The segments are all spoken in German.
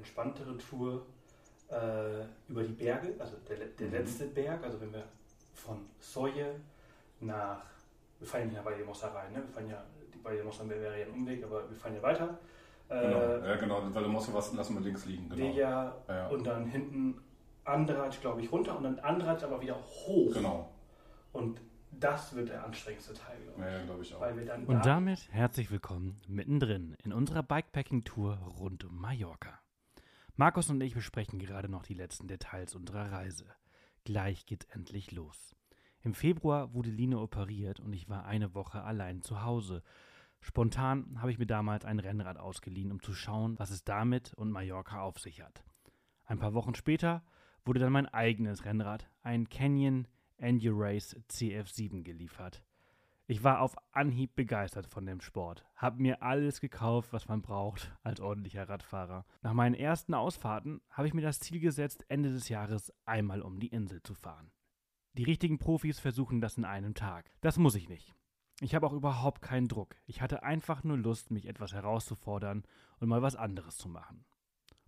entspanntere Tour äh, über die Berge, also der, der mhm. letzte Berg, also wenn wir von Soje nach, wir fahren ja nach Valdemossa rein, ne? wir fahren ja, die Valdemossa wäre ja ein Umweg, aber wir fahren ja weiter. Äh, genau, ja genau, Valdemossa was lassen wir links liegen, genau. Deja, ja. und dann hinten Andratsch, glaube ich, runter und dann Andratsch aber wieder hoch. Genau. Und das wird der anstrengendste Teil, glaube ich. Ja, glaube ich auch. und da damit herzlich willkommen mittendrin in unserer Bikepacking-Tour rund um Mallorca. Markus und ich besprechen gerade noch die letzten Details unserer Reise. Gleich geht's endlich los. Im Februar wurde Line operiert und ich war eine Woche allein zu Hause. Spontan habe ich mir damals ein Rennrad ausgeliehen, um zu schauen, was es damit und Mallorca auf sich hat. Ein paar Wochen später wurde dann mein eigenes Rennrad, ein Canyon Endurace CF7 geliefert. Ich war auf Anhieb begeistert von dem Sport, hab mir alles gekauft, was man braucht als ordentlicher Radfahrer. Nach meinen ersten Ausfahrten habe ich mir das Ziel gesetzt, Ende des Jahres einmal um die Insel zu fahren. Die richtigen Profis versuchen das in einem Tag. Das muss ich nicht. Ich habe auch überhaupt keinen Druck. Ich hatte einfach nur Lust, mich etwas herauszufordern und mal was anderes zu machen.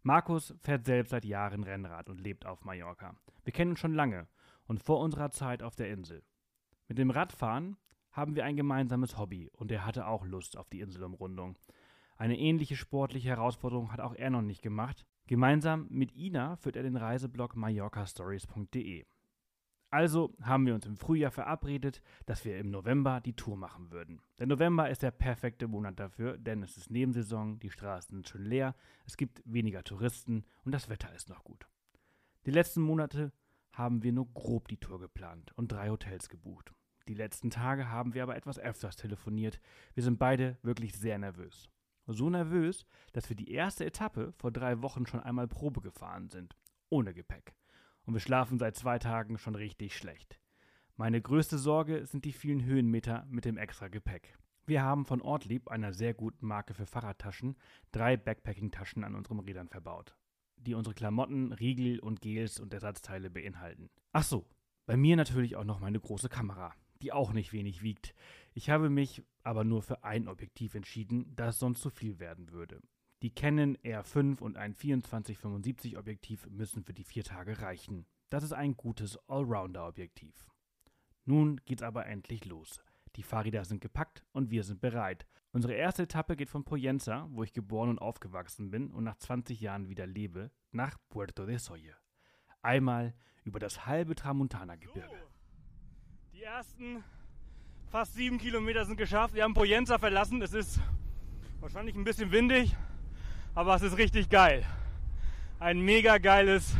Markus fährt selbst seit Jahren Rennrad und lebt auf Mallorca. Wir kennen uns schon lange und vor unserer Zeit auf der Insel. Mit dem Radfahren haben wir ein gemeinsames Hobby und er hatte auch Lust auf die Inselumrundung. Eine ähnliche sportliche Herausforderung hat auch er noch nicht gemacht. Gemeinsam mit Ina führt er den Reiseblog mallorcastories.de. Also haben wir uns im Frühjahr verabredet, dass wir im November die Tour machen würden. Der November ist der perfekte Monat dafür, denn es ist Nebensaison, die Straßen sind schön leer, es gibt weniger Touristen und das Wetter ist noch gut. Die letzten Monate haben wir nur grob die Tour geplant und drei Hotels gebucht. Die letzten Tage haben wir aber etwas öfters telefoniert. Wir sind beide wirklich sehr nervös. So nervös, dass wir die erste Etappe vor drei Wochen schon einmal Probe gefahren sind. Ohne Gepäck und wir schlafen seit zwei Tagen schon richtig schlecht. Meine größte Sorge sind die vielen Höhenmeter mit dem extra Gepäck. Wir haben von Ortlieb, einer sehr guten Marke für Fahrradtaschen, drei Backpacking-Taschen an unseren Rädern verbaut, die unsere Klamotten, Riegel und Gels und Ersatzteile beinhalten. Ach so, bei mir natürlich auch noch meine große Kamera, die auch nicht wenig wiegt. Ich habe mich aber nur für ein Objektiv entschieden, da es sonst zu viel werden würde. Die Canon R5 und ein 24-75 Objektiv müssen für die vier Tage reichen. Das ist ein gutes Allrounder-Objektiv. Nun geht's aber endlich los. Die Fahrräder sind gepackt und wir sind bereit. Unsere erste Etappe geht von Poyenza, wo ich geboren und aufgewachsen bin und nach 20 Jahren wieder lebe, nach Puerto de Soye. Einmal über das halbe Tramontana-Gebirge. Die ersten fast sieben Kilometer sind geschafft. Wir haben Poyenza verlassen. Es ist wahrscheinlich ein bisschen windig aber es ist richtig geil. Ein mega geiles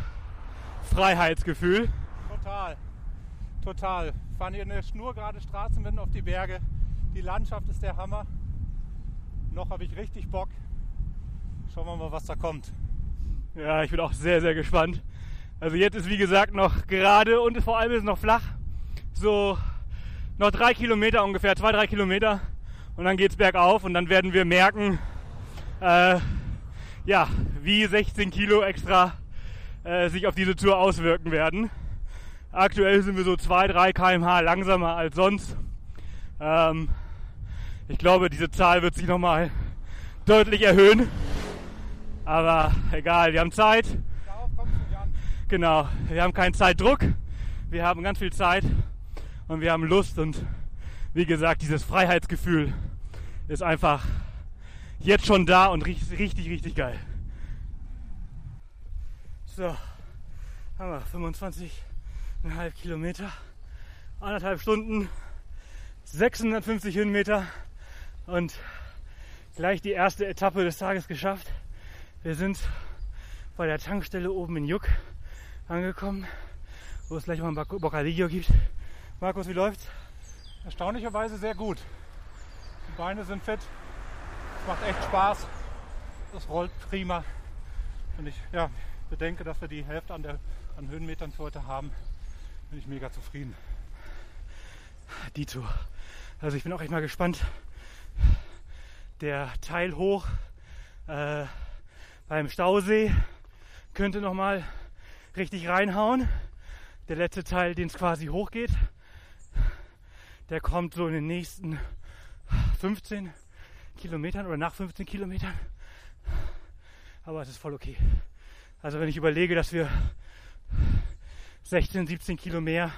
Freiheitsgefühl. Total, total. Fahren hier eine schnurgerade Straße mitten auf die Berge. Die Landschaft ist der Hammer. Noch habe ich richtig Bock. Schauen wir mal, was da kommt. Ja, ich bin auch sehr, sehr gespannt. Also jetzt ist wie gesagt noch gerade und vor allem ist es noch flach. So noch drei Kilometer ungefähr, zwei, drei Kilometer. Und dann geht es bergauf und dann werden wir merken, äh, ja, wie 16 Kilo extra äh, sich auf diese Tour auswirken werden. Aktuell sind wir so 2, 3 kmh langsamer als sonst. Ähm, ich glaube, diese Zahl wird sich nochmal deutlich erhöhen. Aber egal, wir haben Zeit. Darauf kommst du an. Genau, wir haben keinen Zeitdruck. Wir haben ganz viel Zeit und wir haben Lust und wie gesagt, dieses Freiheitsgefühl ist einfach jetzt schon da und richtig, richtig, geil. So, haben wir 25,5 Kilometer, anderthalb Stunden, 650 Höhenmeter und gleich die erste Etappe des Tages geschafft. Wir sind bei der Tankstelle oben in Juck angekommen, wo es gleich mal ein Bocadillo gibt. Markus, wie läuft's? Erstaunlicherweise sehr gut. Die Beine sind fit, es macht echt Spaß. Es rollt prima. Und ich ja, bedenke, dass wir die Hälfte an, der, an Höhenmetern für heute haben, bin ich mega zufrieden. Dito. Also ich bin auch echt mal gespannt. Der Teil hoch äh, beim Stausee könnte noch mal richtig reinhauen. Der letzte Teil, den es quasi hochgeht, der kommt so in den nächsten 15, Kilometern oder nach 15 Kilometern. Aber es ist voll okay. Also wenn ich überlege, dass wir 16, 17 Kilo mehr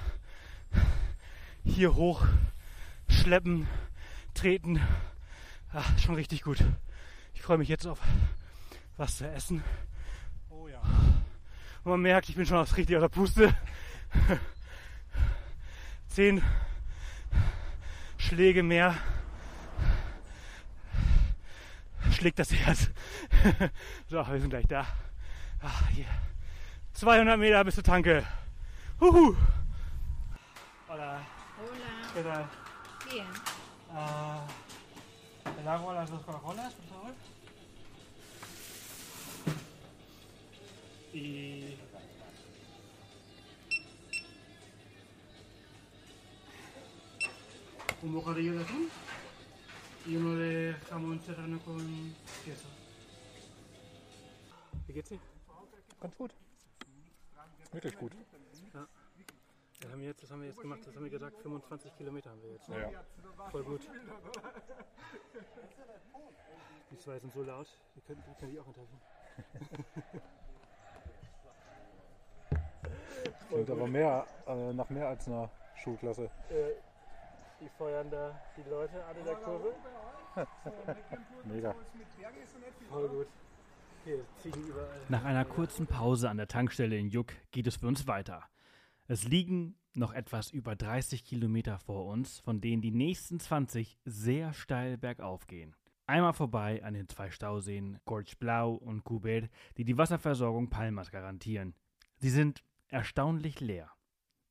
hier hoch schleppen, treten, ach, schon richtig gut. Ich freue mich jetzt auf was zu essen. Oh ja. Und man merkt, ich bin schon aus richtig aus Puste. Zehn Schläge mehr schlägt das Herz. so, wir sind gleich da. Ah, hier. 200 Meter bis zur Tanke. Huhu. Hola. Hola. ¿Qué tal? Bien. Ah, el agua, las dos Coca-Colas, por favor. Y. Un bocadillo de atún y uno de jamón serrano con queso. Wie geht's dir? Ganz gut. Wirklich gut. Das haben wir jetzt, das haben wir jetzt gemacht, das haben wir gesagt, 25 Kilometer haben wir jetzt. Ne? Ja. Voll gut. Die zwei sind so laut, die können die, können die auch unterhalten. Klingt aber mehr, äh, nach mehr als einer Schulklasse. Äh, die feuern da die Leute an in der Kurve. Mega. Voll gut. Hier, Ziegen überall. Nach einer kurzen Pause an der Tankstelle in Juck geht es für uns weiter. Es liegen noch etwas über 30 Kilometer vor uns, von denen die nächsten 20 sehr steil bergauf gehen. Einmal vorbei an den zwei Stauseen Gorge Blau und Kubet, die die Wasserversorgung Palmas garantieren. Sie sind erstaunlich leer.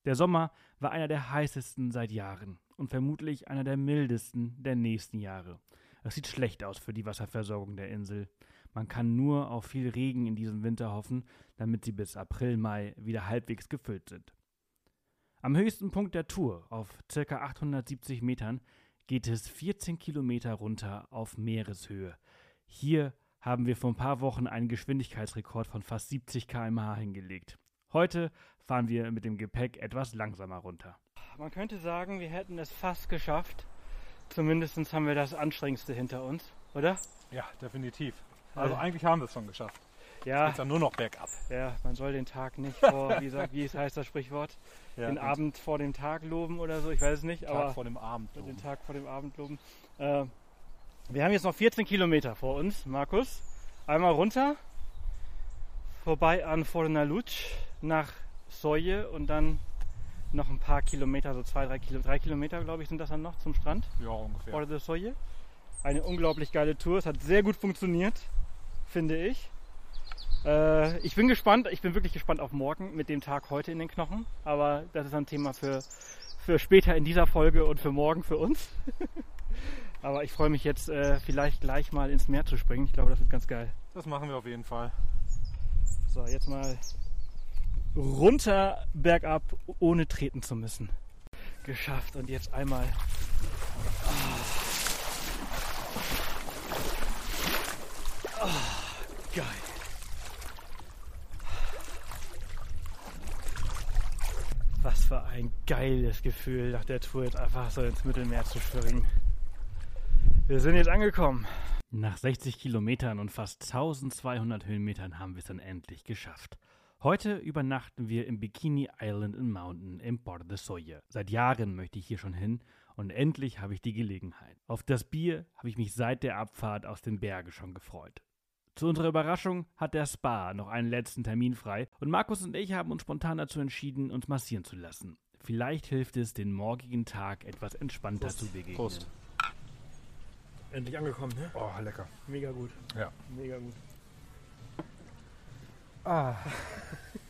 Der Sommer war einer der heißesten seit Jahren und vermutlich einer der mildesten der nächsten Jahre. Es sieht schlecht aus für die Wasserversorgung der Insel. Man kann nur auf viel Regen in diesem Winter hoffen, damit sie bis April, Mai wieder halbwegs gefüllt sind. Am höchsten Punkt der Tour, auf ca. 870 Metern, geht es 14 Kilometer runter auf Meereshöhe. Hier haben wir vor ein paar Wochen einen Geschwindigkeitsrekord von fast 70 km/h hingelegt. Heute fahren wir mit dem Gepäck etwas langsamer runter. Man könnte sagen, wir hätten es fast geschafft. Zumindest haben wir das Anstrengendste hinter uns, oder? Ja, definitiv. Also eigentlich haben wir es schon geschafft. Ja, Jetzt dann nur noch bergab. ja, man soll den Tag nicht vor, wie, sagt, wie heißt das Sprichwort? Ja, den Abend vor dem Tag loben oder so, ich weiß es nicht, Tag aber vor dem Abend. den Tag vor dem Abend loben. Äh, wir haben jetzt noch 14 Kilometer vor uns, Markus. Einmal runter, vorbei an Fornaluc nach Soje und dann noch ein paar Kilometer, so zwei, drei, Kilo, drei Kilometer, glaube ich, sind das dann noch zum Strand. Ja, ungefähr. Porta de Soye. Eine unglaublich geile Tour. Es hat sehr gut funktioniert, finde ich. Äh, ich bin gespannt, ich bin wirklich gespannt auf morgen mit dem Tag heute in den Knochen. Aber das ist ein Thema für, für später in dieser Folge und für morgen für uns. aber ich freue mich jetzt äh, vielleicht gleich mal ins Meer zu springen. Ich glaube, das wird ganz geil. Das machen wir auf jeden Fall. So, jetzt mal runter bergab, ohne treten zu müssen. Geschafft und jetzt einmal. Ah. Ah, geil. Was für ein geiles Gefühl, nach der Tour jetzt einfach so ins Mittelmeer zu springen. Wir sind jetzt angekommen. Nach 60 Kilometern und fast 1200 Höhenmetern haben wir es dann endlich geschafft. Heute übernachten wir im Bikini Island in Mountain im Port de Soye. Seit Jahren möchte ich hier schon hin und endlich habe ich die Gelegenheit. Auf das Bier habe ich mich seit der Abfahrt aus den Bergen schon gefreut. Zu unserer Überraschung hat der Spa noch einen letzten Termin frei und Markus und ich haben uns spontan dazu entschieden, uns massieren zu lassen. Vielleicht hilft es, den morgigen Tag etwas entspannter zu begegnen. Prost. Endlich angekommen, ne? Oh, lecker. Mega gut. Ja. Mega gut. Ah.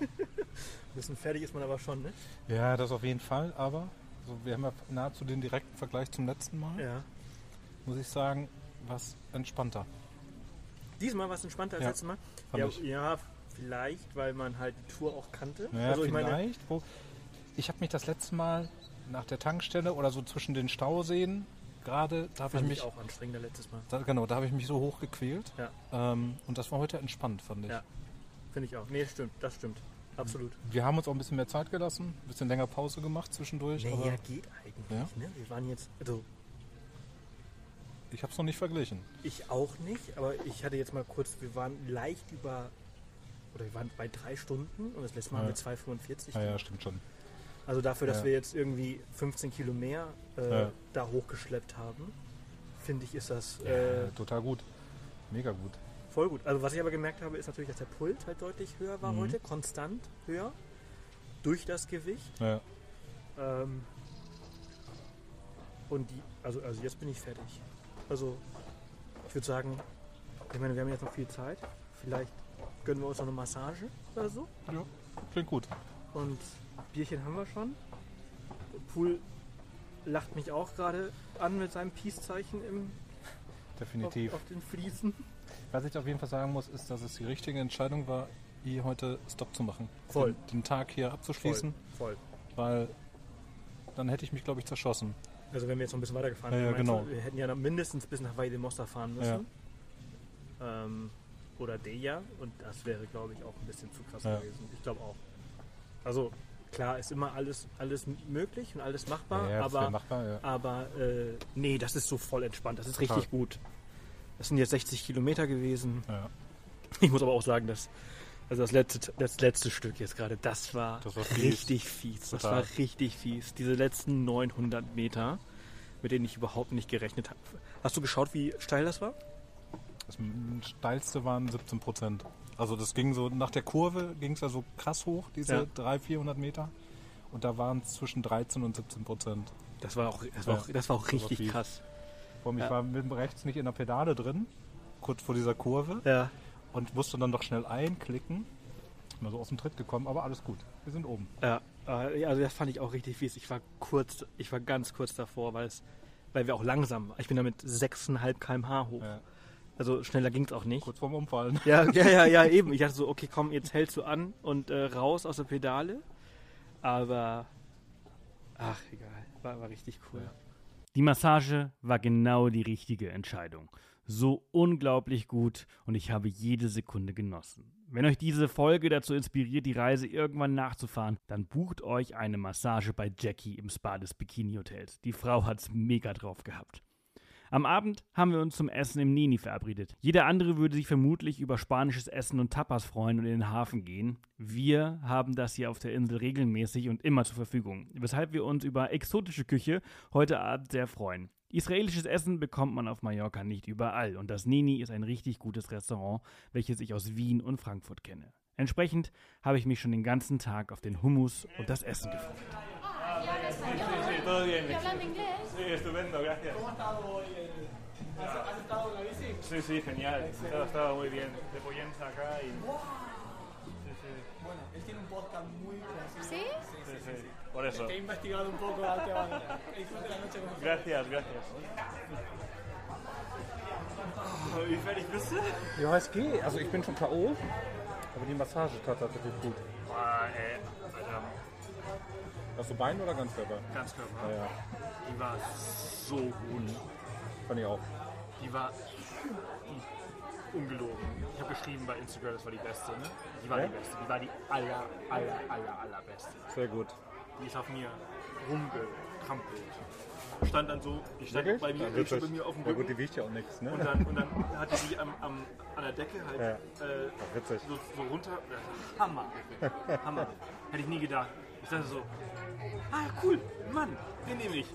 bisschen fertig ist man aber schon, ne? Ja, das auf jeden Fall, aber so, wir haben ja nahezu den direkten Vergleich zum letzten Mal. Ja. Muss ich sagen, was entspannter. Diesmal war es entspannter als Ja, letztes Mal. fand Ja, ich. ja, vielleicht, weil man halt die Tour auch kannte. Naja, also ich meine, vielleicht. wo, ich habe mich das letzte Mal nach der Tankstelle oder so zwischen den Stauseen gerade, da habe ich mich ich auch anstrengender letztes Mal. Da, genau, da habe ich mich so hochgequält. Ja. Ähm, und das war heute entspannt, fand ich. Ja. Finde ich auch. Nee, stimmt, das stimmt. Absolut. Wir haben uns auch ein bisschen mehr Zeit gelassen, ein bisschen länger Pause gemacht zwischendurch. aber geht eigentlich. Ja? Ne? Wir waren jetzt, also Ich habe es noch nicht verglichen. Ich auch nicht, aber ich hatte jetzt mal kurz, wir waren leicht über, oder wir waren bei drei Stunden und das letzte Mal Ja. haben wir 2,45. Ja, ja, stimmt schon. Also dafür, dass Ja. wir jetzt irgendwie 15 Kilo mehr äh, Ja. da hochgeschleppt haben, finde ich, ist das äh, total gut. Mega gut. Voll gut. Also was ich aber gemerkt habe, ist natürlich, dass der Puls halt deutlich höher war Mhm. heute, konstant höher, durch das Gewicht. Ja. Ähm, und die, also, also jetzt bin ich fertig. Also ich würde sagen, ich meine, wir haben jetzt noch viel Zeit. Vielleicht gönnen wir uns noch eine Massage oder so. ja, klingt gut. Und Bierchen haben wir schon. Pool lacht mich auch gerade an mit seinem Peace-Zeichen im, Definitiv. auf, auf den Fliesen. Was ich auf jeden Fall sagen muss, ist, dass es die richtige Entscheidung war, hier heute Stopp zu machen. Voll. Den, den Tag hier abzuschließen, Voll. weil dann hätte ich mich, glaube ich, zerschossen. Also wenn wir jetzt noch ein bisschen weitergefahren Ja, ja, wären, meinst genau. wir hätten ja mindestens bis nach Valle de Mosta fahren müssen. Ähm, oder Deja. Und das wäre, glaube ich, auch ein bisschen zu krass Ja. gewesen. Ich glaube auch. Also klar, ist immer alles, alles möglich und alles machbar, ja, wäre aber, machbar, ja. aber äh, nee, das ist so voll entspannt. Das ist Total. richtig gut. Das sind jetzt 60 Kilometer gewesen. ja. Ich muss aber auch sagen, dass also das letzte, das letzte Stück jetzt gerade, das war, Das war fies. richtig fies. Das Total. war richtig fies. Diese letzten 900 Meter, mit denen ich überhaupt nicht gerechnet habe. Hast du geschaut, wie steil das war? Das steilste waren 17 Prozent. Also das ging so, nach der Kurve ging es ja so krass hoch, diese Ja. 300, 400 Meter. Und da waren es zwischen 13 und 17 Prozent. Das war auch, das war auch, das war auch war richtig fies. krass. Allem, ich Ja. war mit rechts nicht in der Pedale drin, kurz vor dieser Kurve. Ja. Und musste dann doch schnell einklicken. Mal so aus dem Tritt gekommen, aber alles gut. Wir sind oben. Ja, äh, ja, also das fand ich auch richtig fies. Ich war kurz, ich war ganz kurz davor, weil es, weil wir auch langsam waren. Ich bin da mit 6,5 km/h hoch. Ja. Also schneller ging es auch nicht. Kurz vorm Umfallen. Ja, ja, ja, ja, eben. Ich dachte so, okay, komm, jetzt hältst du an und äh, raus aus der Pedale. Aber, ach, egal. War, war richtig cool. Ja. Die Massage war genau die richtige Entscheidung. So unglaublich gut und ich habe jede Sekunde genossen. Wenn euch diese Folge dazu inspiriert, die Reise irgendwann nachzufahren, dann bucht euch eine Massage bei Jackie im Spa des Bikini Hotels. Die Frau hat's mega drauf gehabt. Am Abend haben wir uns zum Essen im Nini verabredet. Jeder andere würde sich vermutlich über spanisches Essen und Tapas freuen und in den Hafen gehen. Wir haben das hier auf der Insel regelmäßig und immer zur Verfügung, weshalb wir uns über exotische Küche heute Abend sehr freuen. Israelisches Essen bekommt man auf Mallorca nicht überall und das Nini ist ein richtig gutes Restaurant, welches ich aus Wien und Frankfurt kenne. Entsprechend habe ich mich schon den ganzen Tag auf den Hummus und das Essen gefreut. ¿Y hablando inglés? Sí, estupendo, gracias. ¿Cómo ha estado hoy? ¿Has, estado en la bici? Sí, sí, genial. Estaba, estaba muy bien. De Poyensa acá y. Sí, sí, Bueno, él tiene un podcast muy gracioso. ¿Sí? sí, sí. Por eso. Que he investigado un poco tema de disfrute la noche con nosotros. Gracias, gracias. Wie fertig bist du? Ja, es geht. Also ich bin schon K.O. Aber die Massage tat tatsächlich gut. Boah, ey. Alter, Hast du Bein oder Ganzkörper? Ganzkörper. Ja, ja. Die war so gut. Fand ich auch. Die war ungelogen. Ich habe geschrieben bei Instagram, das war die beste, ne? Die war Ja? die beste. Die war die aller, aller, aller, allerbeste. Sehr gut. Die ist auf mir rumgetrampelt. Stand dann so, die stand Wirklich? bei mir, die stand bei mir auf dem Ja gut, die wiegt ja auch nichts, ne? und, dann, und dann hatte sie am, am, an der Decke halt Ja. äh, witzig. so, so runter. Hammer. Hammer. Hätte ich nie gedacht. Ich dachte so, ah cool, Mann, den nehme ich.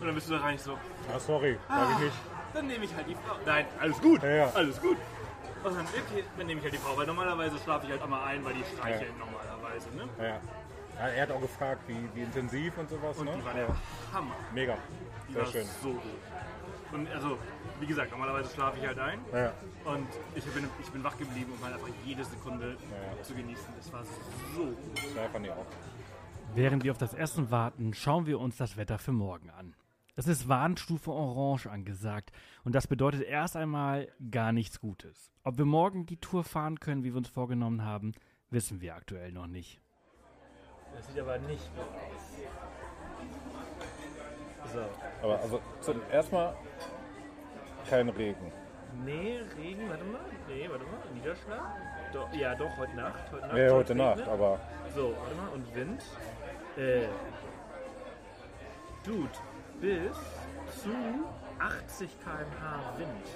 Und dann bist du da rein so, Ah, sorry, sag ich nicht. dann nehme ich halt die Frau. Nein, alles gut, Ja, ja. alles gut. Und dann, okay, dann nehme ich halt die Frau, weil normalerweise schlafe ich halt einmal ein, weil die streicheln normalerweise, ne? Ja, ja. ja. Er hat auch gefragt, wie, wie intensiv und sowas, Und ne? die war der Hammer. Mega. Die Sehr war schön. so gut. Und also, wie gesagt, normalerweise schlafe ich halt ein. Ja. Und ich bin, ich bin wach geblieben, um halt einfach jede Sekunde Ja. zu genießen. Das war so gut. Ja, fand ich auch. Während wir auf das Essen warten, schauen wir uns das Wetter für morgen an. Es ist Warnstufe Orange angesagt und das bedeutet erst einmal gar nichts Gutes. Ob wir morgen die Tour fahren können, wie wir uns vorgenommen haben, wissen wir aktuell noch nicht. Das sieht aber nicht gut aus. So. Aber also zum erstmal kein Regen. Nee, Regen, warte mal. Nee, warte mal. Niederschlag? Doch, ja, doch, heute Nacht. Heute Nacht, Ja, soll heute Nacht, aber So, warte mal. Und Wind. Äh. Dude, bis zu 80 km/h Wind.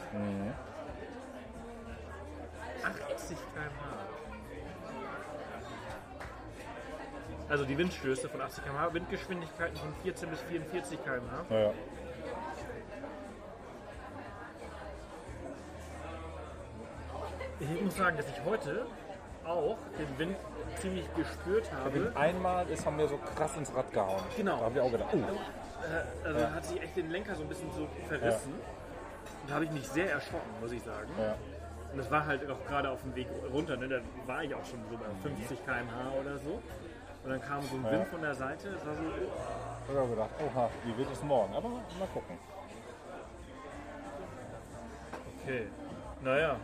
80 km/h. Also die Windstöße von 80 km/h, Windgeschwindigkeiten von 14 bis 44 km/h. Ja. Ich muss sagen, dass ich heute auch den Wind ziemlich gespürt habe. Einmal ist haben wir so krass ins Rad gehauen. Genau. Da habe ich auch gedacht, oh, Äh, also hat sich echt den Lenker so ein bisschen so verrissen. Und da habe ich mich sehr erschrocken, muss ich sagen. Ja. Und das war halt auch gerade auf dem Weg runter, ne? da war ich auch schon so bei 50 km/h oder so. Und dann kam so ein Wind von der Seite, es war so, oh, ich habe gedacht, oha, wie wird es morgen? Aber mal gucken. okay. Naja,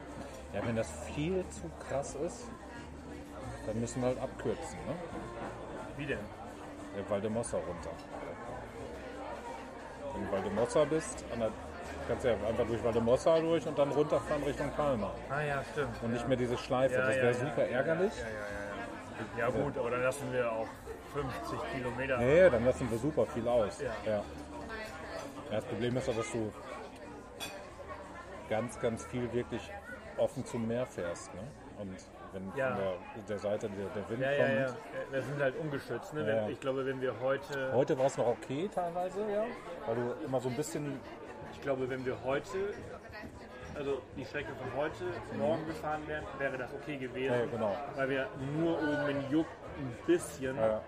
Ja, wenn das viel zu krass ist, dann müssen wir halt abkürzen, ne? wie denn? Der Valdemossa runter. Du Valdemossa bist, an der, kannst du ja einfach durch Valdemossa durch und dann runterfahren Richtung Palma. Ah ja, stimmt. Und nicht mehr diese Schleife. Ja, das ja, wäre ja. super ärgerlich. Ja, ja, ja, ja. Ja gut, aber dann lassen wir auch 50 Kilometer. Nee, dann lassen wir super viel aus. Ja. Ja. Ja, das Problem ist auch, dass du ganz, ganz viel wirklich offen zum Meer fährst. Ne? Und wenn Ja. von der, der Seite der, der Wind Ja, ja, kommt. ja. Wir sind halt ungeschützt. Ne? Ja, Wenn, ja. ich glaube, wenn wir heute, Heute war es noch okay teilweise, ja. Weil du immer so ein bisschen. ich glaube, wenn wir heute, also die Strecke von heute morgen gefahren wären, wäre das okay gewesen. Ja, genau. Weil wir nur oben in Juck ein bisschen Ja,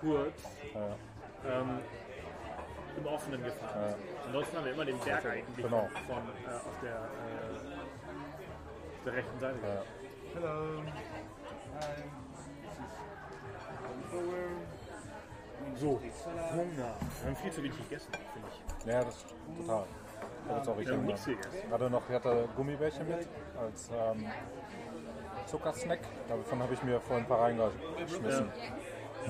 kurz ja, ähm, im Offenen gefahren sind. Ansonsten haben wir immer den Berg eigentlich Genau. von, äh, auf, der, äh, der rechten Seite. ja. So, Hunger. Wir haben viel zu wenig gegessen, finde ich. ja, das total. Ich habe jetzt auch richtig Hunger. nichts gegessen. Hatte noch, ich hatte Gummibärchen mit als ähm, Zuckersnack. Davon habe ich mir vorhin ein paar reingeschmissen.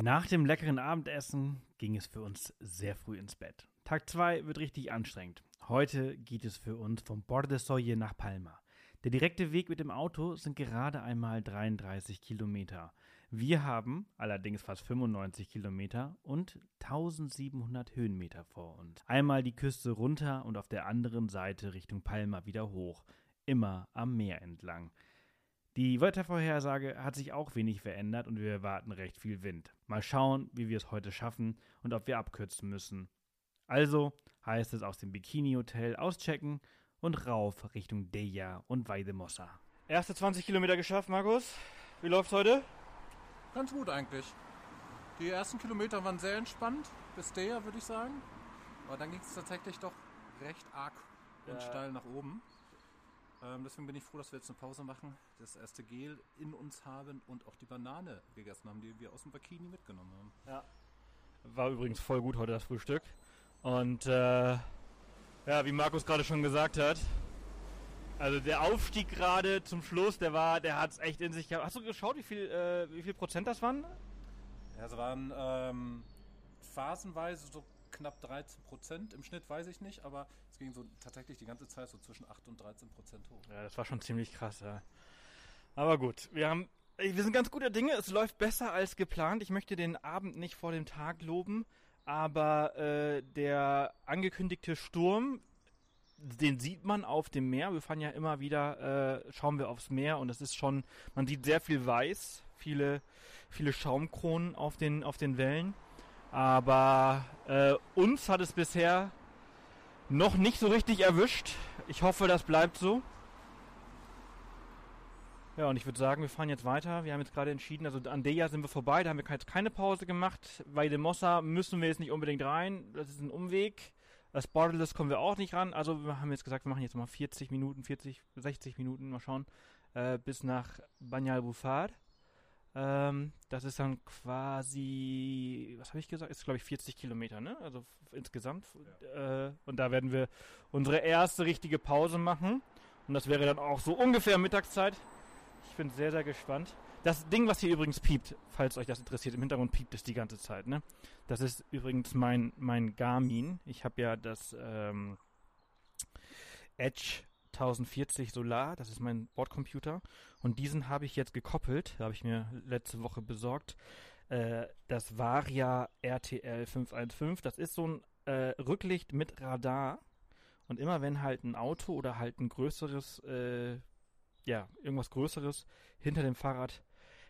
Nach dem leckeren Abendessen ging es für uns sehr früh ins Bett. Tag 2 wird richtig anstrengend. Heute geht es für uns vom Bordesoye nach Palma. Der direkte Weg mit dem Auto sind gerade einmal 33 Kilometer. Wir haben allerdings fast 95 Kilometer und 1700 Höhenmeter vor uns. Einmal die Küste runter und auf der anderen Seite Richtung Palma wieder hoch. Immer am Meer entlang. Die Wettervorhersage hat sich auch wenig verändert und wir erwarten recht viel Wind. Mal schauen, wie wir es heute schaffen und ob wir abkürzen müssen. Also heißt es aus dem Bikini-Hotel auschecken und rauf Richtung Deja und Vaidemossa. Erste 20 Kilometer geschafft, Markus. Wie läuft's heute? Ganz gut eigentlich. Die ersten Kilometer waren sehr entspannt, bis der würde ich sagen. Aber dann ging es tatsächlich doch recht arg und Ja. steil nach oben. Ähm, deswegen bin ich froh, dass wir jetzt eine Pause machen, das erste Gel in uns haben und auch die Banane gegessen haben, die wir aus dem Bikini mitgenommen haben. War übrigens voll gut heute das Frühstück. Und äh, ja, wie Markus gerade schon gesagt hat, also der Aufstieg gerade zum Schluss, der war, der hat es echt in sich gehabt. Hast du geschaut, wie viel, äh, wie viel Prozent das waren? Ja, es waren ähm, phasenweise so knapp 13 Prozent. Im Schnitt weiß ich nicht, aber es ging so tatsächlich die ganze Zeit so zwischen 8 und 13 Prozent hoch. Ja, das war schon ziemlich krass, ja. Aber gut, wir haben, wir sind ganz guter Dinge. Es läuft besser als geplant. Ich möchte den Abend nicht vor dem Tag loben, aber äh, der angekündigte Sturm, den sieht man auf dem Meer. Wir fahren ja immer wieder, äh, schauen wir aufs Meer und es ist schon, man sieht sehr viel Weiß, viele, viele Schaumkronen auf den, auf den Wellen. Aber äh, uns hat es bisher noch nicht so richtig erwischt. Ich hoffe, das bleibt so. Ja, und ich würde sagen, wir fahren jetzt weiter. Wir haben jetzt gerade entschieden, also an Deja sind wir vorbei, da haben wir jetzt keine Pause gemacht. Bei dem Mossa müssen wir jetzt nicht unbedingt rein, das ist ein Umweg. Das Borderless kommen wir auch nicht ran. Also wir haben jetzt gesagt, wir machen jetzt mal 40 Minuten, 40, 60 Minuten, mal schauen, äh, bis nach Banyal Bufar. Ähm, das ist dann quasi, was habe ich gesagt? Ist glaube ich 40 Kilometer, ne? Also insgesamt. Äh, und da werden wir unsere erste richtige Pause machen. Und das wäre dann auch so ungefähr Mittagszeit. Ich bin sehr, sehr gespannt. Das Ding, was hier übrigens piept, falls euch das interessiert, im Hintergrund piept es die ganze Zeit, ne? Das ist übrigens mein, mein Garmin. Ich habe ja das ähm, Edge 1040 Solar, das ist mein Bordcomputer. Und diesen habe ich jetzt gekoppelt, habe ich mir letzte Woche besorgt. Äh, das Varia RTL 515. Das ist so ein äh, Rücklicht mit Radar. Und immer wenn halt ein Auto oder halt ein größeres, äh, ja, irgendwas Größeres hinter dem Fahrrad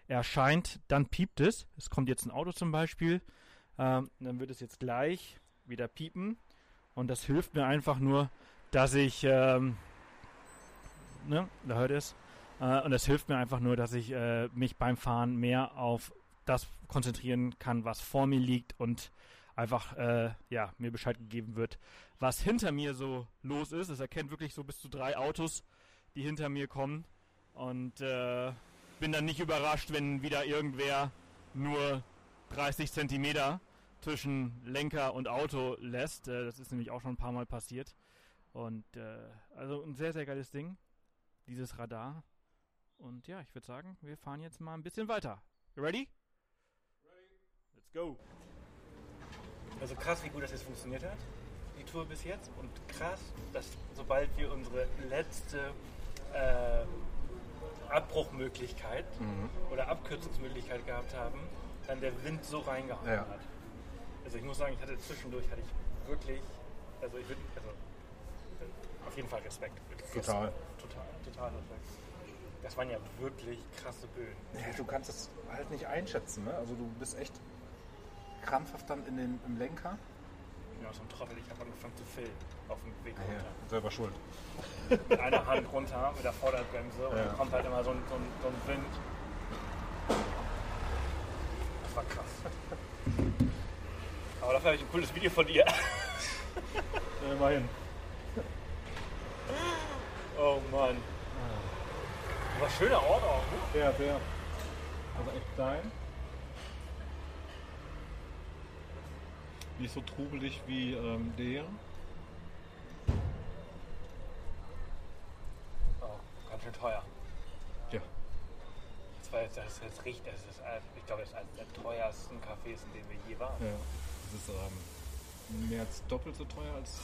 erscheint, dann piept es. Es kommt jetzt ein Auto zum Beispiel. Ähm, dann wird es jetzt gleich wieder piepen. Und das hilft mir einfach nur, dass ich, ähm, ne, da hört es. Äh, und das hilft mir einfach nur, dass ich äh, mich beim Fahren mehr auf das konzentrieren kann, was vor mir liegt und einfach, äh, ja, mir Bescheid gegeben wird, was hinter mir so los ist. Es erkennt wirklich so bis zu drei Autos, die hinter mir kommen. Und äh, bin dann nicht überrascht, wenn wieder irgendwer nur 30 Zentimeter zwischen Lenker und Auto lässt. Äh, das ist nämlich auch schon ein paar Mal passiert. Und äh, also ein sehr, sehr geiles Ding, dieses Radar. Und ja, ich würde sagen, wir fahren jetzt mal ein bisschen weiter. You ready? Ready. Let's go. Also krass, wie gut das jetzt funktioniert hat, die Tour bis jetzt. Und krass, dass sobald wir unsere letzte äh, Abbruchmöglichkeit oder Abkürzungsmöglichkeit gehabt haben, dann der Wind so reingehauen Ja. hat. Also ich muss sagen, ich hatte zwischendurch hatte ich wirklich, also ich würde, also auf jeden Fall Respekt. Total. Total, total Respekt. Das waren ja wirklich krasse Böen. Ja, du kannst es halt nicht einschätzen. Ne? Also du bist echt krampfhaft dann in den, im Lenker. Ja, so ein Trottel, ich habe angefangen zu filmen auf dem Weg Ja, runter. selber schuld. Mit einer Hand runter mit der Vorderbremse und Ja. dann kommt halt immer so ein, so ein, so ein Wind. Das war krass. Aber dafür habe ich ein cooles Video von dir. Ja, immerhin. Oh Mann. Aber schöner Ort auch, ne? Der, der. Also echt klein. Nicht so trubelig wie ähm, der. Oh, ganz schön teuer. Ja. Das war jetzt, das ist jetzt richtig, das ist, ein- ich glaube, das ist eines der teuersten Cafés, in denen wir je waren. Ja. Das ist ähm, mehr als doppelt so teuer als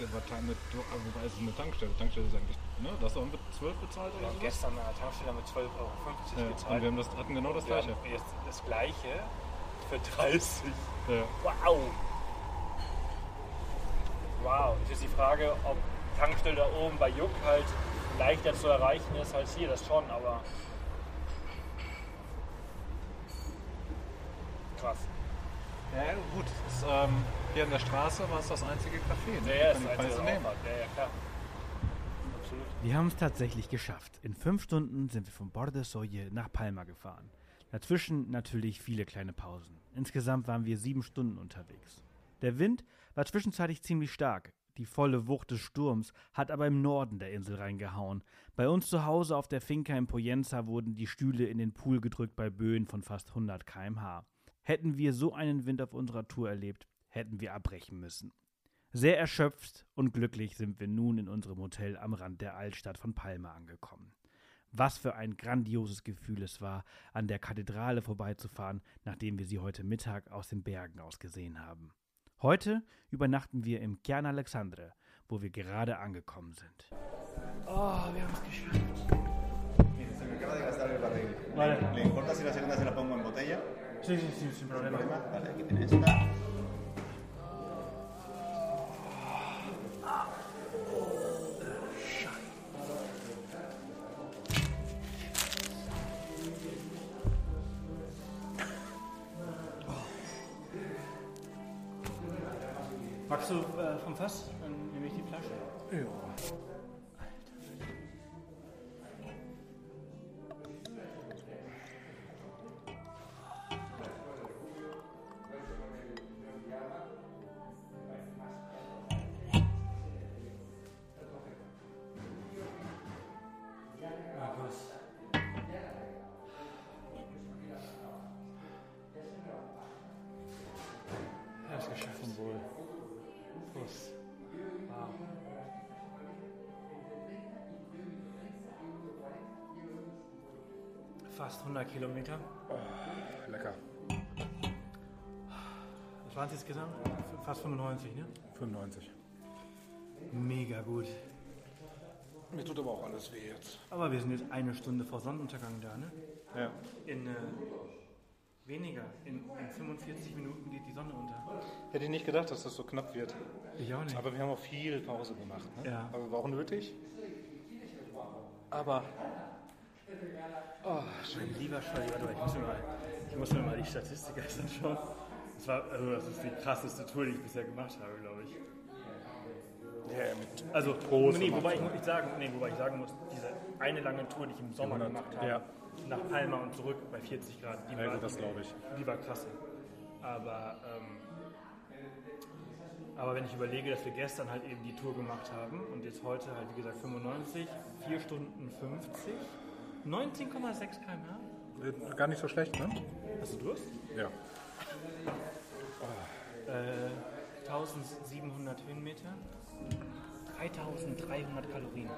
mit, mit, wobei es ist eine Tankstelle. Tankstelle ist eigentlich, ne? Das haben wir 12 bezahlt Wir oder so? gestern an der Tankstelle mit 12,50 Euro Ja, und gezahlt. wir haben das, hatten genau das Wir gleiche. jetzt das gleiche für 30. Ja. Wow! Wow, jetzt ist die Frage, ob Tankstelle da oben bei Juck halt leichter zu erreichen ist als hier, das schon, aber. Krass. Ja, gut. Das ist, ähm, hier an der Straße war es das einzige Café. Ne? Ja, ja, können ist die ein Preise einziger nehmen. Ja, ja, klar. Absolut. Wir haben es tatsächlich geschafft. In fünf Stunden sind wir von Bordesoye nach Palma gefahren. Dazwischen natürlich viele kleine Pausen. Insgesamt waren wir sieben Stunden unterwegs. Der Wind war zwischenzeitlich ziemlich stark. Die volle Wucht des Sturms hat aber im Norden der Insel reingehauen. Bei uns zu Hause auf der Finca in Poyenza wurden die Stühle in den Pool gedrückt bei Böen von fast 100 km/h. Hätten wir so einen Wind auf unserer Tour erlebt, hätten wir abbrechen müssen. Sehr erschöpft und glücklich sind wir nun in unserem Hotel am Rand der Altstadt von Palma angekommen. Was für ein grandioses Gefühl es war, an der Kathedrale vorbeizufahren, nachdem wir sie heute Mittag aus den Bergen aus gesehen haben. Heute übernachten wir im Chian Alexandre, wo wir gerade angekommen sind. Acaba de gastar el barril. ¿Le importa si la segunda se la pongo en botella? Sí, sí, sí, sin problema. ¿Problema? Vale, aquí tiene esta. Fass? Dann nehme ich die Flasche. Markus. Fast 100 Kilometer. Lecker. Was waren es insgesamt? Fast 95, ne? 95. Mega gut. Mir tut aber auch alles weh jetzt. Aber wir sind jetzt eine Stunde vor Sonnenuntergang da, ne? Ja. In, äh, Weniger. In, in 45 Minuten geht die Sonne unter. Hätte ich nicht gedacht, dass das so knapp wird. Ich auch nicht. Aber wir haben auch viel Pause gemacht. Ne? Ja. Aber war auch nötig. Aber Oh, mein lieber Scholli, ich muss mir mal, ich muss mir mal die Statistik erst anschauen. Das, war, also das ist die krasseste Tour, die ich bisher gemacht habe, glaube ich. ja, mit Also, nee, wobei ich, ich sagen, nee, wobei ich sagen muss, diese eine lange Tour, die ich im Sommer 100, gemacht habe, ja. nach Palma und zurück bei 40 Grad, die, Ja, war, gut, das glaube ich. die war krass. Aber, ähm, aber wenn ich überlege, dass wir gestern halt eben die Tour gemacht haben und jetzt heute halt, wie gesagt, 95, 4 Stunden 50, 19,6 km/h. Wird Gar nicht so schlecht, ne? Hast du Durst? Ja. Äh, 1700 Höhenmeter, 3300 Kalorien.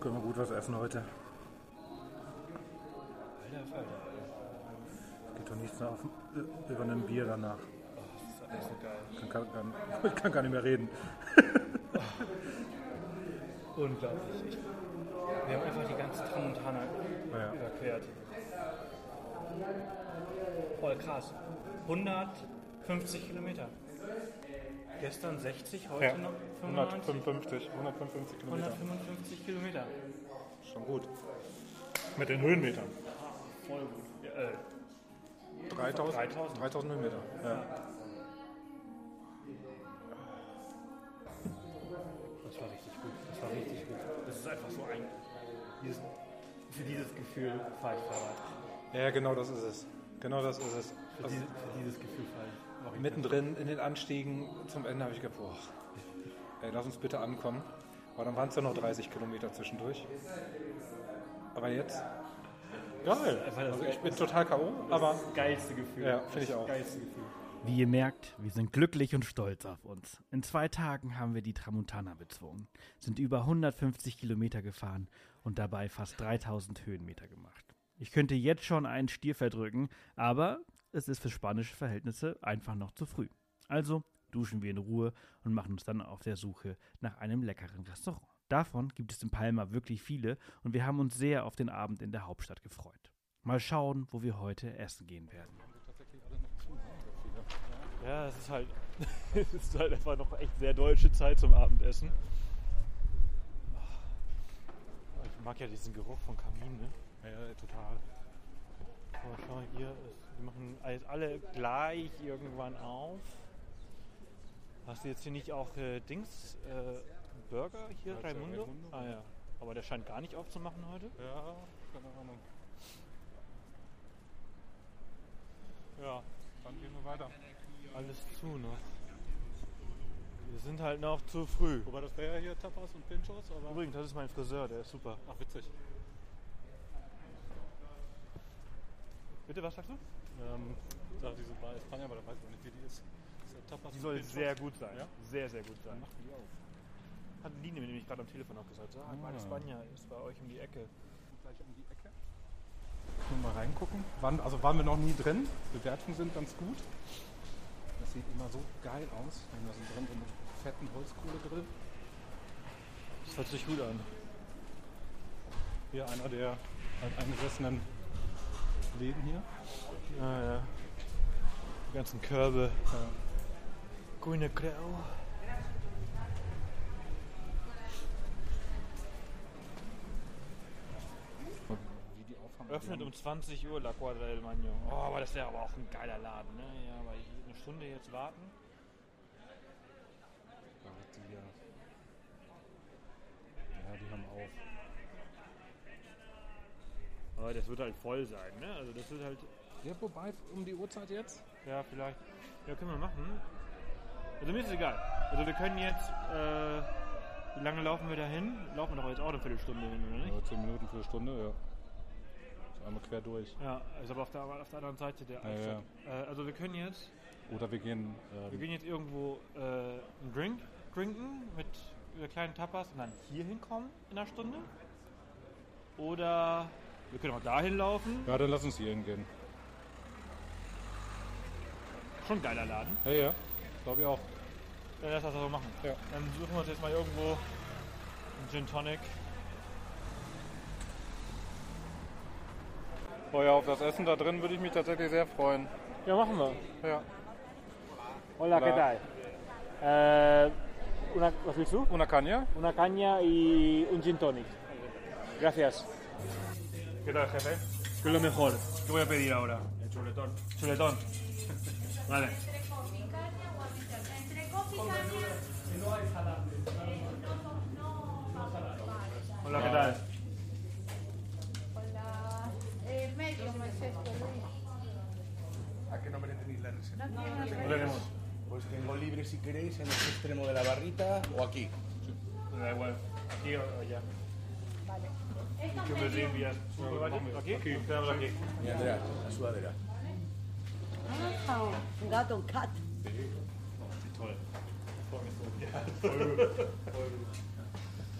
Können wir gut was essen heute. Alter Falter. Geht doch nichts auf, über ein Bier danach. Das ist alles so geil. Kann, kann, kann, ich kann gar nicht mehr reden. Unglaublich. Ich, wir haben einfach die ganze Tramontana Ja. überquert. Voll krass. 150 Kilometer. Gestern 60, heute Ja. noch 95. 155, 155 Kilometer. 155 Kilometer. Schon gut. Mit den Höhenmetern. Voll gut. Ja, äh, 3000, 3000. 3000 Höhenmeter. Ja. Für dieses Gefühl fahre ich Fahrrad. ja, genau das ist es. Genau das ist es. Für, Also diese, für dieses Gefühl fahre ich. mittendrin in den Anstiegen zum Ende habe ich gedacht, boah, ey, lass uns bitte ankommen. Aber dann waren es ja noch 30 Kilometer zwischendurch. Aber jetzt, geil. Also ich bin total K.O., aber das geilste Gefühl. Ja, finde ich auch. Geilste Gefühl. Wie ihr merkt, wir sind glücklich und stolz auf uns. In zwei Tagen haben wir die Tramontana bezwungen, sind über 150 Kilometer gefahren und dabei fast 3000 Höhenmeter gemacht. Ich könnte jetzt schon einen Stier verdrücken, aber es ist für spanische Verhältnisse einfach noch zu früh. Also duschen wir in Ruhe und machen uns dann auf der Suche nach einem leckeren Restaurant. Davon gibt es in Palma wirklich viele und wir haben uns sehr auf den Abend in der Hauptstadt gefreut. Mal schauen, wo wir heute essen gehen werden. Ja, es ist halt, es ist halt einfach noch echt sehr deutsche Zeit zum Abendessen. Ich mag ja diesen Geruch von Kamin, ne? ja, total. Aber schau mal hier, es- die machen alles alle gleich irgendwann auf. Hast du jetzt hier nicht auch äh, Dings, äh, Burger hier, Ja, Raimundo? Raimundo, Ah ja. Aber der scheint gar nicht aufzumachen heute. Ja, keine Ahnung. Ja. Dann gehen wir weiter. Alles zu noch. Wir sind halt noch zu früh. Wobei das wäre ja hier Tapas und Pinchos, aber. Übrigens, das ist mein Friseur, der ist super. Ach, witzig. Bitte, was sagst du? Ähm, da diese Bar España, aber da weiß man nicht, wie die ist. ist ja Tapas Die soll Pinchos. sehr gut sein. Ja? Sehr, sehr gut sein. Dann die auf. Hat Line mir nämlich gerade am Telefon auch gesagt. Sag, Ah. ah. Spanja ist bei euch um die Ecke. Gleich um die Ecke. Nur mal reingucken. Waren, also waren wir noch nie drin. Bewertungen sind ganz gut. Das sieht immer so geil aus. Wir haben da so drin einen fetten Holzkohlegrill. Das hört sich gut an. Hier einer der halt eingesessenen Läden hier. Ah, ja. Die ganzen Körbe. Grüne Grau. Öffnet um 20 Uhr La Quadra del Magno. Oh, aber das wäre aber auch ein geiler Laden, ne? Ja, aber ich eine Stunde jetzt warten. Ja, die, ja, die haben auf. Aber das wird halt voll sein, ne? Also das wird halt. Ja, wobei um die Uhrzeit jetzt? Ja, vielleicht. Ja, können wir machen. Also mir ist es egal. Also wir können jetzt. Äh, wie lange laufen wir dahin? Laufen wir doch jetzt auch eine Viertelstunde hin, oder nicht? Ja, 10 Minuten, Viertelstunde, ja. Ist einmal quer durch. Ja, ist aber auf der, auf der anderen Seite der Ja, Altstadt. Äh, also wir können jetzt. Oder wir gehen. Wir Ähm, gehen jetzt irgendwo äh, einen Drink trinken mit äh, kleinen Tapas und dann hier hinkommen in einer Stunde. Oder wir können auch dahin laufen. ja, dann lass uns hier hingehen. Schon ein geiler Laden. Ja, ja. Glaube ich auch. Dann lass das so machen. Ja. Dann suchen wir uns jetzt mal irgendwo einen Gin Tonic. Oh ja, auf das Essen da drin würde ich mich tatsächlich sehr freuen. Ja, machen wir. Ja. Hola, Hola. ¿qué tal? Eh, una, ¿Was willst du? Una caña? Una caña y un gin tonic. Gracias. ¿Qué tal, jefe? ¿Qué es lo mejor? ¿Qué voy a pedir ahora? El chuletón. Chuletón. Vale. Hola, ¿qué tal? Hola. Eh, medio es esto, Luis. ¿A qué nombre tenéis la reserva? No tiene nombre. Lo tenemos. Pues si queréis en este extremo de la barrita o aquí. Da igual. Aquí o allá. Vale. ¿Qué me envías? ¿Aquí? Aquí. Aquí. Y Andrea, la sudadera. Ah, un gato, un cat.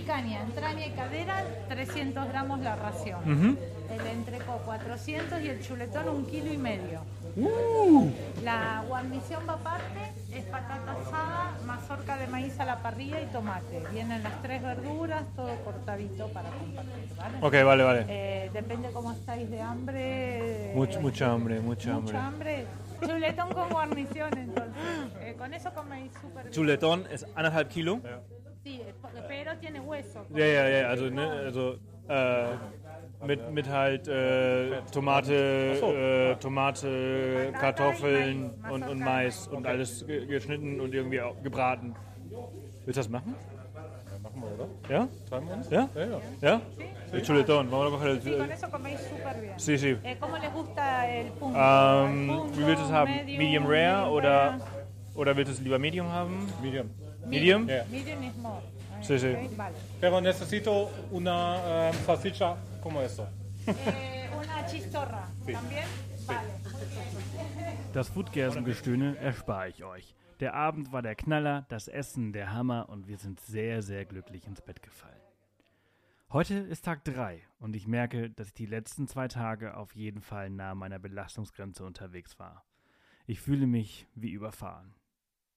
Caña, entraña y cadera, 300 gramos la ración. El entrecó 400 y el chuletón un kilo y medio. La guarnición va aparte, es patata asada, mazorca de maíz a la parrilla y tomate. Vienen las tres verduras, todo cortadito para compartir, ¿vale? Ok, vale, vale. Eh, depende cómo estáis de hambre. Mucho, eh, mucha hambre, mucha hambre. Mucha hambre. Chuletón con guarnición, entonces. Eh, con eso coméis súper bien. Chuletón ist anderthalb Kilo. Sí, pero tiene hueso. Ja, ja, ja, also, ne, also äh, mit, mit halt äh, Tomate, äh, Tomate, Kartoffeln und, und Mais und alles ge- geschnitten und irgendwie auch gebraten. Willst du das machen? Machen wir, oder? Ja? Uns? Ja? Ja, ja. Ja? El chuletón, vamos a coger el Sí, con chuletón. eso coméis súper bien. Sí, sí. Eh, ¿Cómo les gusta el punto? Ähm, ¿Al punto, wie willst du es haben? medium, Medium rare medium oder, rare? oder willst du es lieber Medium haben? Medium. Medium? Ja. Medium is more. Sí, sí. ok, Vale. Pero necesito una eh, salchicha como eso. Eh, una chistorra. ¿También? Vale. Das Foodgasm-Gestöhne erspare ich euch. Der Abend war der Knaller, das Essen der Hammer und wir sind sehr, sehr glücklich ins Bett gefallen. Heute ist Tag 3 und ich merke, dass ich die letzten zwei Tage auf jeden Fall nahe meiner Belastungsgrenze unterwegs war. Ich fühle mich wie überfahren.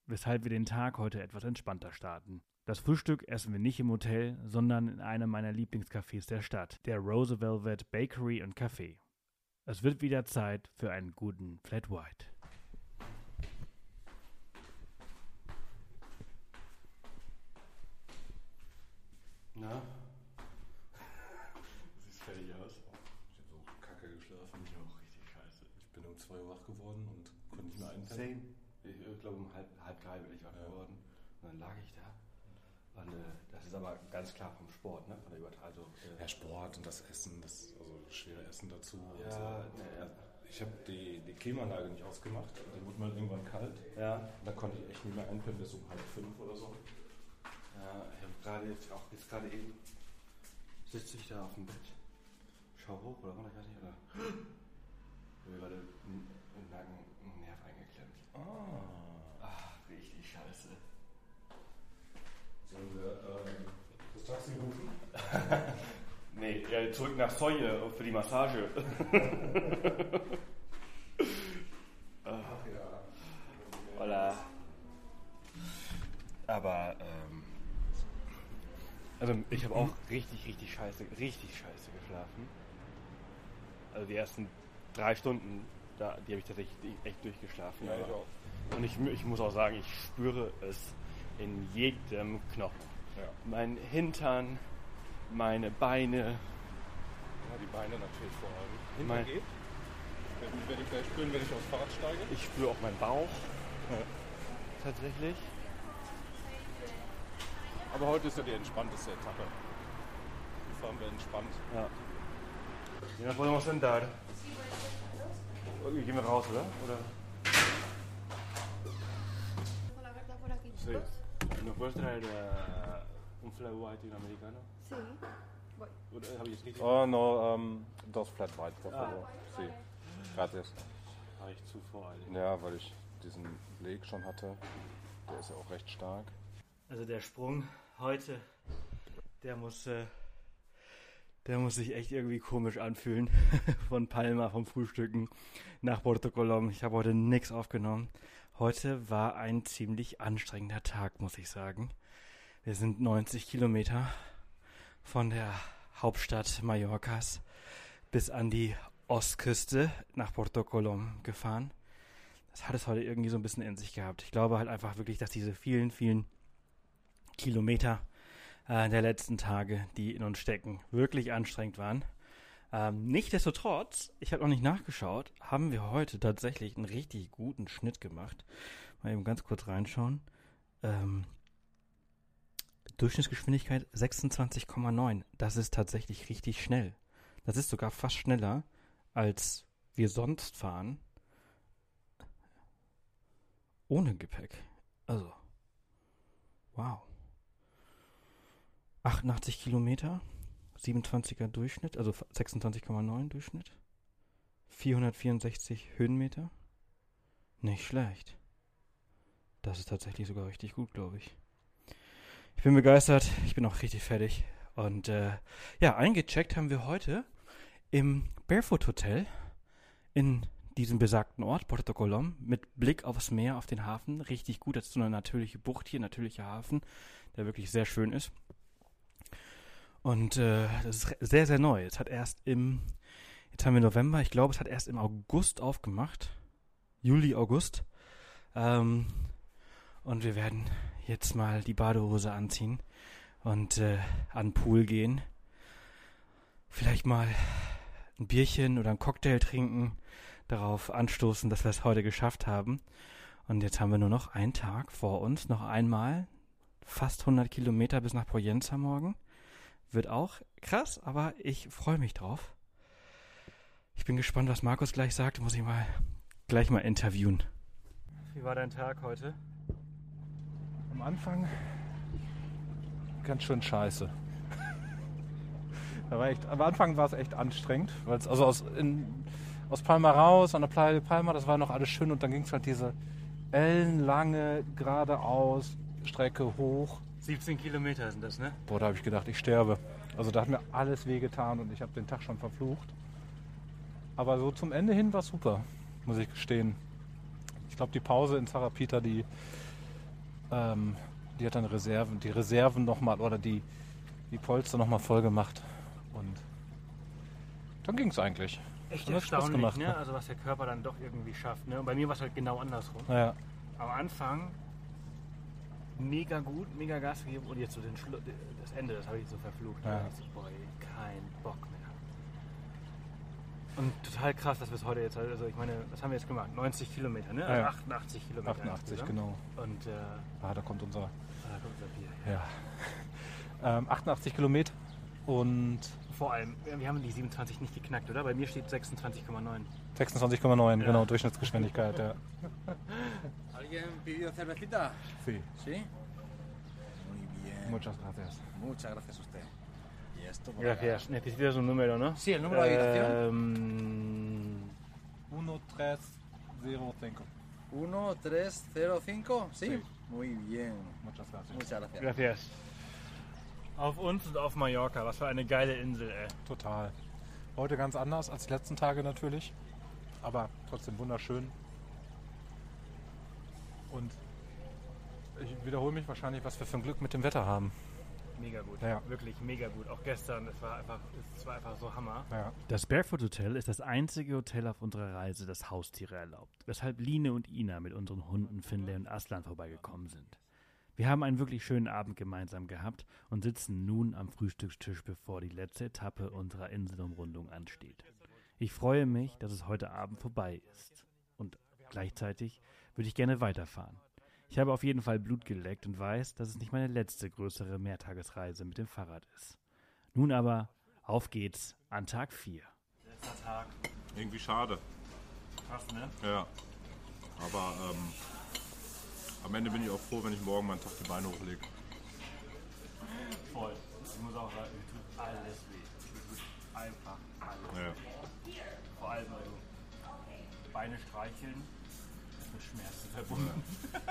Weshalb wir den Tag heute etwas entspannter starten. Das Frühstück essen wir nicht im Hotel, sondern in einem meiner Lieblingscafés der Stadt, der Rose Velvet Bakery und Café. Es wird wieder Zeit für einen guten Flat White. Na? Siehst fertig aus. Ich habe so kacke geschlafen. Ich auch richtig scheiße. Ich bin um 2 Uhr wach geworden und konnte nicht mehr einpennen. Ich äh, glaube um halb, halb drei bin ich wach geworden. Und dann lag ich da. Und äh, das ist aber ganz klar vom Sport, ne? Von der Übertragung. Also, äh, Ja, Sport und das Essen, das also schwere Essen dazu. Ja, so. ja. Ich habe die, die Klimaanlage nicht ausgemacht. Dann wurde mal irgendwann kalt. Ja. Dann konnte ich echt nicht mehr einpennen bis um halb fünf oder so. Ja, ich habe gerade jetzt auch jetzt gerade eben sitze ich da auf dem Bett, schau hoch oder runter, ich weiß nicht, oder mir gerade im im Nacken ein Nerv eingeklemmt. Ah. Ach, richtig scheiße. Sollen wir ähm, das Taxi rufen? nee, äh, zurück nach Soje für die Massage. Ach ja. Hola. Aber, ähm, also ich habe auch richtig, richtig scheiße, richtig scheiße geschlafen. Also die ersten drei Stunden, da, die habe ich tatsächlich echt durchgeschlafen. Ja, ich. Und ich, ich muss auch sagen, ich spüre es in jedem Knochen. Ja. Mein Hintern, meine Beine. Ja, die Beine natürlich vor allem. Hinter Mein- geht. Werde ich, werde ich gleich spüren, wenn ich aufs Fahrrad steige. Ich spüre auch meinen Bauch. Tatsächlich. Aber heute ist ja die entspannteste Etappe. Die fahren wir entspannt. Ja. Ja, nos podemos sentar. Okay, Gehen wir raus, oder? oder? Sí. ¿Nos puedes traer eh, un flat white y un americano? Sí. Habe ich jetzt richtig? Oh, no, ähm, dos flat white, por favor. Sí. Gracias. War ich zu voreilig. Ja, weil ich diesen Beleg schon hatte. Der ist ja auch recht stark. Also der Sprung heute, der muss, äh, der muss sich echt irgendwie komisch anfühlen. Von Palma, vom Frühstücken nach Porto Colom. Ich habe heute nichts aufgenommen. Heute war ein ziemlich anstrengender Tag, muss ich sagen. Wir sind 90 Kilometer von der Hauptstadt Mallorcas bis an die Ostküste nach Porto Colom gefahren. Das hat es heute irgendwie so ein bisschen in sich gehabt. Ich glaube halt einfach wirklich, dass diese vielen, vielen Kilometer äh, der letzten Tage, die in uns stecken, wirklich anstrengend waren. Ähm, Nichtsdestotrotz, ich habe noch nicht nachgeschaut, haben wir heute tatsächlich einen richtig guten Schnitt gemacht. Mal eben ganz kurz reinschauen. Ähm, Durchschnittsgeschwindigkeit 26,9. Das ist tatsächlich richtig schnell. Das ist sogar fast schneller, als wir sonst fahren. Ohne Gepäck. Also. Wow. 88 Kilometer. 27er Durchschnitt, also 26,9 Durchschnitt. 464 Höhenmeter. Nicht schlecht. Das ist tatsächlich sogar richtig gut, glaube ich. Ich bin begeistert, ich bin auch richtig fertig. Und äh, ja, eingecheckt haben wir heute im Barefoot Hotel in diesem besagten Ort, Porto Colom, mit Blick aufs Meer, auf den Hafen. Richtig gut, das ist so eine natürliche Bucht hier, natürlicher Hafen, der wirklich sehr schön ist. Und äh, das ist sehr, sehr neu. Es hat erst im, jetzt haben wir November, ich glaube, es hat erst im August aufgemacht. Juli, August. Ähm, und wir werden jetzt mal die Badehose anziehen und äh, an den Pool gehen. Vielleicht mal ein Bierchen oder einen Cocktail trinken, darauf anstoßen, dass wir es heute geschafft haben. Und jetzt haben wir nur noch einen Tag vor uns, noch einmal fast 100 Kilometer bis nach Poyenza morgen. Wird auch krass, aber ich freue mich drauf. Ich bin gespannt, was Markus gleich sagt. Muss ich mal gleich mal interviewen. Wie war dein Tag heute? Am Anfang ganz schön scheiße. Da war echt, am Anfang war es echt anstrengend, weil es also aus, in, aus Palma raus, an der Playa de Palma, das war noch alles schön und dann ging es halt diese ellenlange geradeaus Strecke hoch. 17 Kilometer sind das, ne? Boah, da habe ich gedacht, ich sterbe. Also da hat mir alles wehgetan und ich habe den Tag schon verflucht. Aber so zum Ende hin war es super, muss ich gestehen. Ich glaube, die Pause in Sarapita, die, ähm, die hat dann Reserven, die Reserven nochmal oder die, die Polster nochmal voll gemacht. Und dann ging es eigentlich. Echt Spaß erstaunlich, gemacht, ne? ne? Also was der Körper dann doch irgendwie schafft, ne? Und bei mir war es halt genau andersrum. Ja. Am Anfang mega gut, mega Gas gegeben und jetzt so den Schlu das Ende, das habe ich so verflucht. Ja. Da ich so, boah, ey, kein Bock. Und total krass, dass wir es heute jetzt halt, also ich meine, was haben wir jetzt gemacht? 90 Kilometer, ne? Also Ja. 88 Kilometer. 88, insgesamt. genau. Und äh, Ah, da kommt unser, da kommt unser Bier. ja. ähm, 88 Kilometer und Vor allem, wir wir haben die 27 nicht geknackt, oder? Bei mir steht 26,9. 26,9, Ja. genau, Durchschnittsgeschwindigkeit, ja. ¿Alguien pidió cervecita? Sí. ¿Sí? Muy bien. Muchas gracias. Muchas gracias a usted. Y esto por Gracias. Necesitas un número, ¿no? Sí, el número de habitación. Ähm, 1305. 1305, ¿sí? Sí. Muy bien. Muchas gracias. Muchas gracias. Gracias. Auf uns und auf Mallorca. Was für eine geile Insel, ey. Total. Heute ganz anders als die letzten Tage natürlich, aber trotzdem wunderschön. Und ich wiederhole mich wahrscheinlich, was wir für ein Glück mit dem Wetter haben. Mega gut. Ja. Wirklich mega gut. Auch gestern, es war einfach, es war einfach so Hammer. Ja. Das Barefoot Hotel ist das einzige Hotel auf unserer Reise, das Haustiere erlaubt, weshalb Line und Ina mit unseren Hunden Finlay und Aslan vorbeigekommen sind. Wir haben einen wirklich schönen Abend gemeinsam gehabt und sitzen nun am Frühstückstisch, bevor die letzte Etappe unserer Inselumrundung ansteht. Ich freue mich, dass es heute Abend vorbei ist. Und gleichzeitig würde ich gerne weiterfahren. Ich habe auf jeden Fall Blut geleckt und weiß, dass es nicht meine letzte größere Mehrtagesreise mit dem Fahrrad ist. Nun aber, auf geht's an Tag 4. Letzter Tag. Irgendwie schade. Krass, ne? Ja. Aber ähm, am Ende bin ich auch froh, wenn ich morgen meinen Tag die Beine hochlege. Voll. Ich muss auch sagen, mir tut alles weh. Mir tut einfach alles Ja. weh. Vor allem also Beine streicheln Schmerzen verbunden.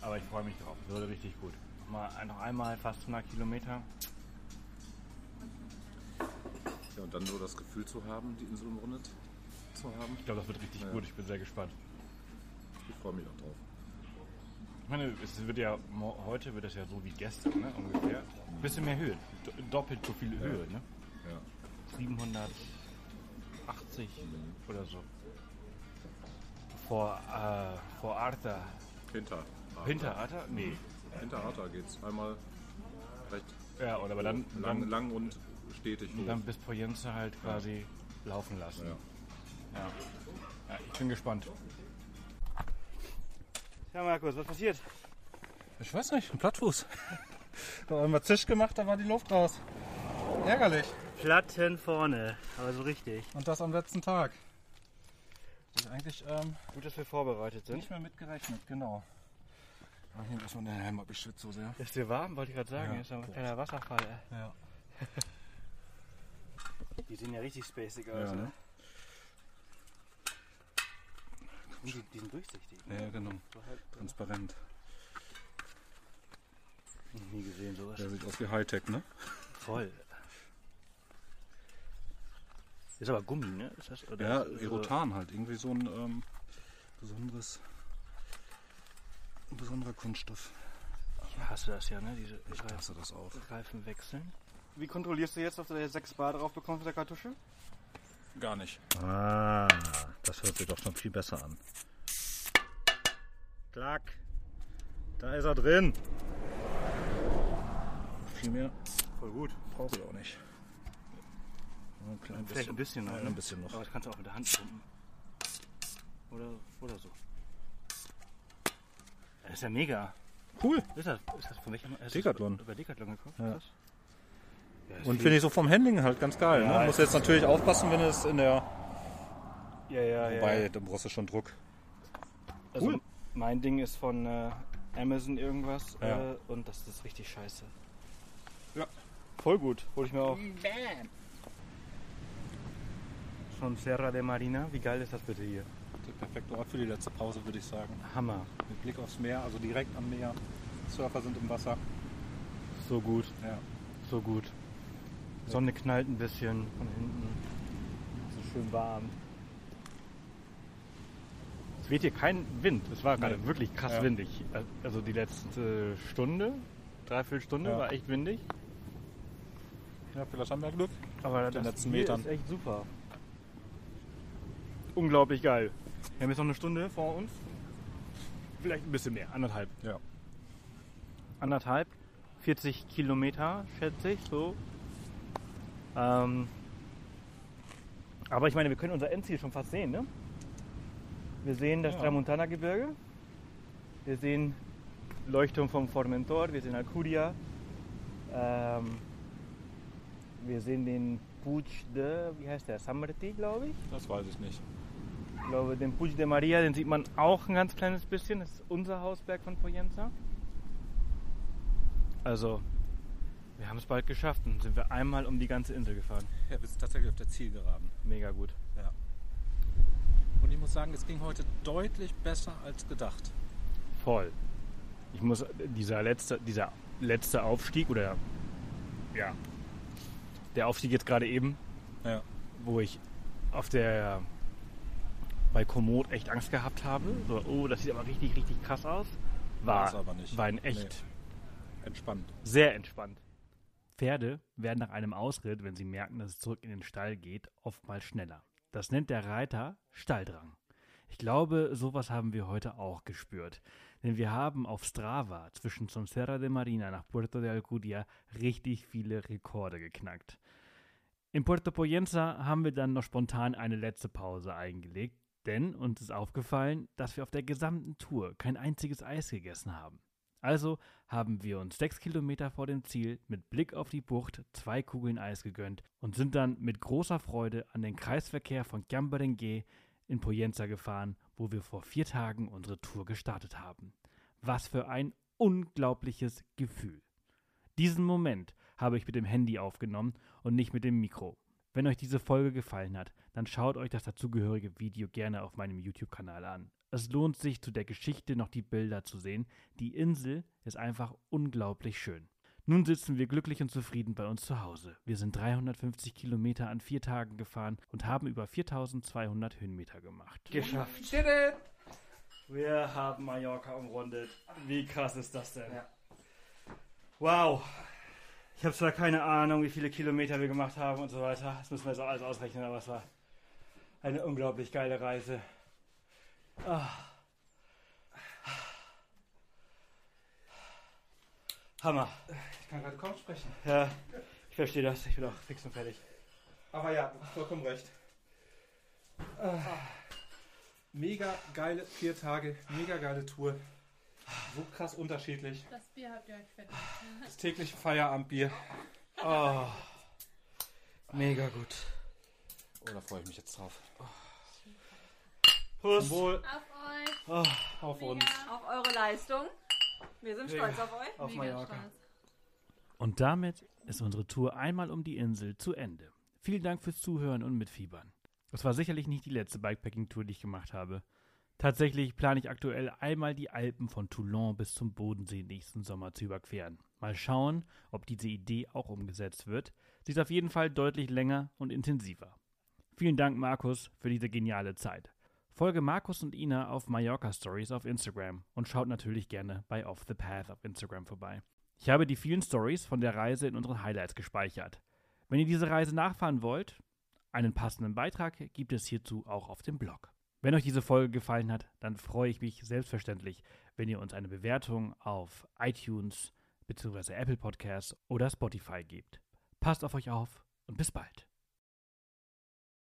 Aber ich freue mich drauf. Das wurde richtig gut. Mal, noch einmal fast 100 Kilometer. ja. Und dann so das Gefühl zu haben, die Insel umrundet zu haben. Ich glaube, das wird richtig Ja. gut. Ich bin sehr gespannt. Ich freue mich auch drauf. Ich meine, es wird ja heute wird es ja so wie gestern, ne? Ungefähr. Ein bisschen mehr Höhe. Do- Doppelt so viel Höhe, ne? Ja. 700, 80 oder so. Vor, äh, vor Arta. Hinter. Hinter Arta? Nee. Hinter Arta geht's einmal recht Ja, oder aber dann, lang, dann, lang und stetig und hoch. dann bis Poyenza halt quasi laufen lassen. Ja. Ja. ja. Ich bin gespannt. Ja, Markus, was passiert? Ich weiß nicht, ein Plattfuß. da haben wir Zisch gemacht, da war die Luft raus. Ärgerlich. Platten vorne, aber so richtig. Und das am letzten Tag. Ist eigentlich ähm, Gut, dass wir vorbereitet sind. nicht mehr mitgerechnet, genau. Aber hier ist man den Helm abgeschwitzt so sehr. Ist dir warm, wollte ich gerade sagen. Ja. Ist ein kleiner Wasserfall. ey. Ja. Die sehen ja richtig spacig aus, Ja, ne? ne? Die, die sind durchsichtig. ne? Ja, genau. Transparent. Nie gesehen sowas. Der sieht aus wie Hightech, ne? Voll. Ist aber Gummi, ne? Ist das, oder Ja, ist das so- Erotan halt. Irgendwie so ein ähm, besonderes, ein besonderer Kunststoff. Ich hasse das ja, ne? Diese Ich passe das auf. Reifen wechseln. Wie kontrollierst du jetzt, ob du da jetzt 6 Bar drauf bekommst mit der Kartusche? Gar nicht. Ah, das hört sich doch schon viel besser an. Klack. Da ist er drin. Viel mehr Voll gut. brauche ich auch nicht. Ein klein Vielleicht ein bisschen noch. Ja, ne? ein bisschen noch. Aber das kannst du auch mit der Hand pumpen. Oder, oder so. Das ist ja mega. Cool. Ist das, ist das von welchem? ist das Decathlon. Bei Decathlon gekauft? Ja. Ja, Und finde ich so vom Handling halt ganz geil. Ja, ne? Muss jetzt natürlich aufpassen, wenn es in der. Ja, ja, Wobei, ja. da brauchst du schon Druck. Also Cool. mein Ding ist von äh, Amazon irgendwas Ja. äh, und das ist richtig scheiße. Ja. Voll gut. Hol ich mir auch. Schon Serra de Marina. Wie geil ist das bitte hier? Der perfekte Ort für die letzte Pause, würde ich sagen. Hammer. Mit Blick aufs Meer, also direkt am Meer. Surfer sind im Wasser. So gut. Ja. So gut. Sonne knallt ein bisschen von hinten. So schön warm. Es weht hier kein Wind. Es war gerade Nee. wirklich krass Ja. windig. Also die letzte Stunde, dreiviertel Stunde Ja. war echt windig. Ja, vielleicht haben wir Glück. Aber Mit den das letzten Metern. ist echt super. Unglaublich geil. Wir haben jetzt noch eine Stunde vor uns. Vielleicht ein bisschen mehr, anderthalb. Ja. Anderthalb, 40 Kilometer, schätze ich, so. Ähm, aber ich meine, wir können unser Endziel schon fast sehen, ne? Wir sehen das Ja. Tramontana-Gebirge. Wir sehen Leuchtturm vom Formentor. Wir sehen Alcudia. Ähm, wir sehen den Puig de, wie heißt der? San Martí, glaube ich. Das weiß ich nicht. Ich glaube, den Puig de Maria, den sieht man auch ein ganz kleines bisschen. Das ist unser Hausberg von Poyenza. Also, wir haben es bald geschafft und sind wir einmal um die ganze Insel gefahren. Ja, wir sind tatsächlich auf der Zielgeraden. Mega gut. Ja. Und ich muss sagen, es ging heute deutlich besser als gedacht. Voll. Ich muss, dieser letzte, dieser letzte Aufstieg oder, ja, der Aufstieg jetzt gerade eben, Ja. wo ich auf der, bei Komoot echt Angst gehabt habe. So, oh, das sieht aber richtig, richtig krass aus. War, War's aber nicht. war in echt Entspannt. sehr entspannt. Pferde werden nach einem Ausritt, wenn sie merken, dass es zurück in den Stall geht, oftmals schneller. Das nennt der Reiter Stalldrang. Ich glaube, sowas haben wir heute auch gespürt. Denn wir haben auf Strava zwischen Sonserra de Marina nach Puerto de Alcudia richtig viele Rekorde geknackt. In Puerto Poyenza haben wir dann noch spontan eine letzte Pause eingelegt, denn uns ist aufgefallen, dass wir auf der gesamten Tour kein einziges Eis gegessen haben. Also haben wir uns sechs Kilometer vor dem Ziel mit Blick auf die Bucht zwei Kugeln Eis gegönnt und sind dann mit großer Freude an den Kreisverkehr von Cambarengue in Poyenza gefahren, wo wir vor vier Tagen unsere Tour gestartet haben. Was für ein unglaubliches Gefühl. Diesen Moment habe ich mit dem Handy aufgenommen und nicht mit dem Mikro. Wenn euch diese Folge gefallen hat, dann schaut euch das dazugehörige Video gerne auf meinem YouTube-Kanal an. Es lohnt sich, zu der Geschichte noch die Bilder zu sehen. Die Insel ist einfach unglaublich schön. Nun sitzen wir glücklich und zufrieden bei uns zu Hause. Wir sind 350 Kilometer an vier Tagen gefahren und haben über 4200 Höhenmeter gemacht. Geschafft. Wir haben Mallorca umrundet. Wie krass ist das denn? Wow. Ich habe zwar keine Ahnung, wie viele Kilometer wir gemacht haben und so weiter. Das müssen wir jetzt auch alles ausrechnen, aber es war eine unglaublich geile Reise. Ah. Hammer. Ich kann gerade kaum sprechen. Ja, ich verstehe das. Ich bin auch fix und fertig. Aber ja, du hast vollkommen recht. Ah. Mega geile vier Tage, mega geile Tour. So krass unterschiedlich. Das Bier habt ihr euch verdient. Das tägliche Feierabendbier. Oh. Mega gut. Oh, da freue ich mich jetzt drauf. Prost. Wohl. Auf euch. Oh, auf uns. Auf eure Leistung. Wir sind Mega. stolz auf euch. Auf Mallorca. Und damit ist unsere Tour einmal um die Insel zu Ende. Vielen Dank fürs Zuhören und Mitfiebern. Es war sicherlich nicht die letzte Bikepacking-Tour, die ich gemacht habe. Tatsächlich plane ich aktuell einmal die Alpen von Toulon bis zum Bodensee nächsten Sommer zu überqueren. Mal schauen, ob diese Idee auch umgesetzt wird. Sie ist auf jeden Fall deutlich länger und intensiver. Vielen Dank, Markus, für diese geniale Zeit. Folge Markus und Ina auf Mallorca Stories auf Instagram und schaut natürlich gerne bei Off the Path auf Instagram vorbei. Ich habe die vielen Stories von der Reise in unseren Highlights gespeichert. Wenn ihr diese Reise nachfahren wollt, einen passenden Beitrag gibt es hierzu auch auf dem Blog. Wenn euch diese Folge gefallen hat, dann freue ich mich selbstverständlich, wenn ihr uns eine Bewertung auf iTunes bzw. Apple Podcasts oder Spotify gebt. Passt auf euch auf und bis bald.